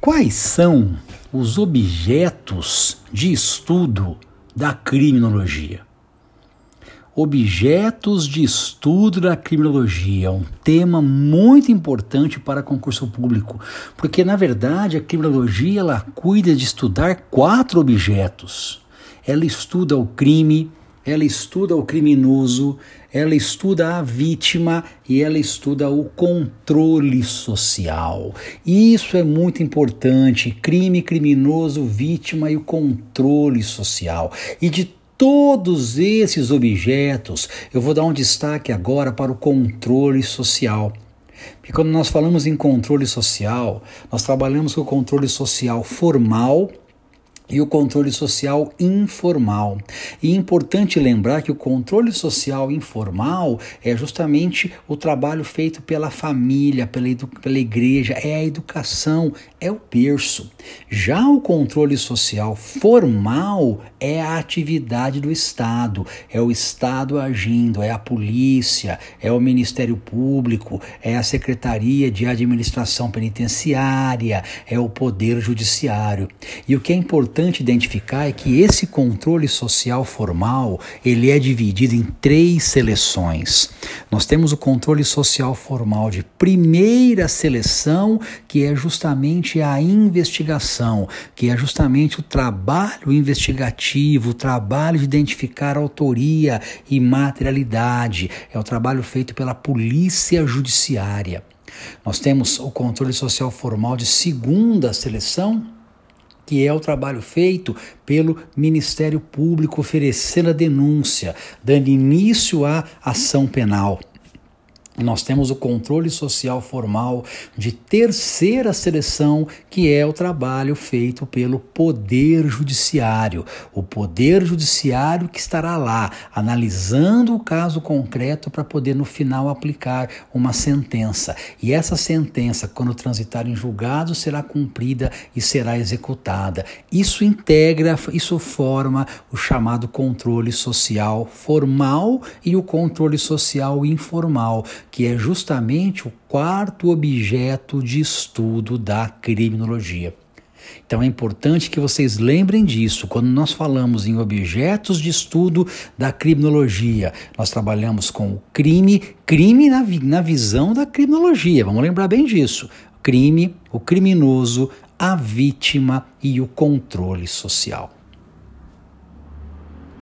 Quais são os objetos de estudo da criminologia? Objetos de estudo da criminologia é um tema muito importante para concurso público, porque na verdade a criminologia ela cuida de estudar quatro objetos. Ela estuda o crime, ela estuda o criminoso, ela estuda a vítima e ela estuda o controle social. Isso é muito importante: crime, criminoso, vítima e o controle social. E de todos esses objetos, eu vou dar um destaque agora para o controle social. Porque quando nós falamos em controle social, nós trabalhamos com o controle social formal e o controle social informal. E é importante lembrar que o controle social informal é justamente o trabalho feito pela família, pela, pela igreja, é a educação, é o berço. Já o controle social formal é a atividade do Estado, é o Estado agindo, é a polícia, é o Ministério Público, é a Secretaria de Administração Penitenciária, é o Poder Judiciário. E o que é importante importante identificar é que esse controle social formal ele é dividido em três seleções. Nós temos o controle social formal de primeira seleção, que é justamente a investigação, que é justamente o trabalho investigativo, o trabalho de identificar autoria e materialidade, é o trabalho feito pela polícia judiciária. Nós temos o controle social formal de segunda seleção, que é o trabalho feito pelo Ministério Público oferecendo a denúncia, dando início à ação penal. Nós temos o controle social formal de terceira seleção, que é o trabalho feito pelo Poder Judiciário. O Poder Judiciário que estará lá analisando o caso concreto para poder no final aplicar uma sentença. E essa sentença, quando transitar em julgado, será cumprida e será executada. Isso integra, isso forma o chamado controle social formal e o controle social informal que é justamente o quarto objeto de estudo da criminologia. Então é importante que vocês lembrem disso. Quando nós falamos em objetos de estudo da criminologia, nós trabalhamos com o crime, crime na, na visão da criminologia. Vamos lembrar bem disso. Crime, o criminoso, a vítima e o controle social.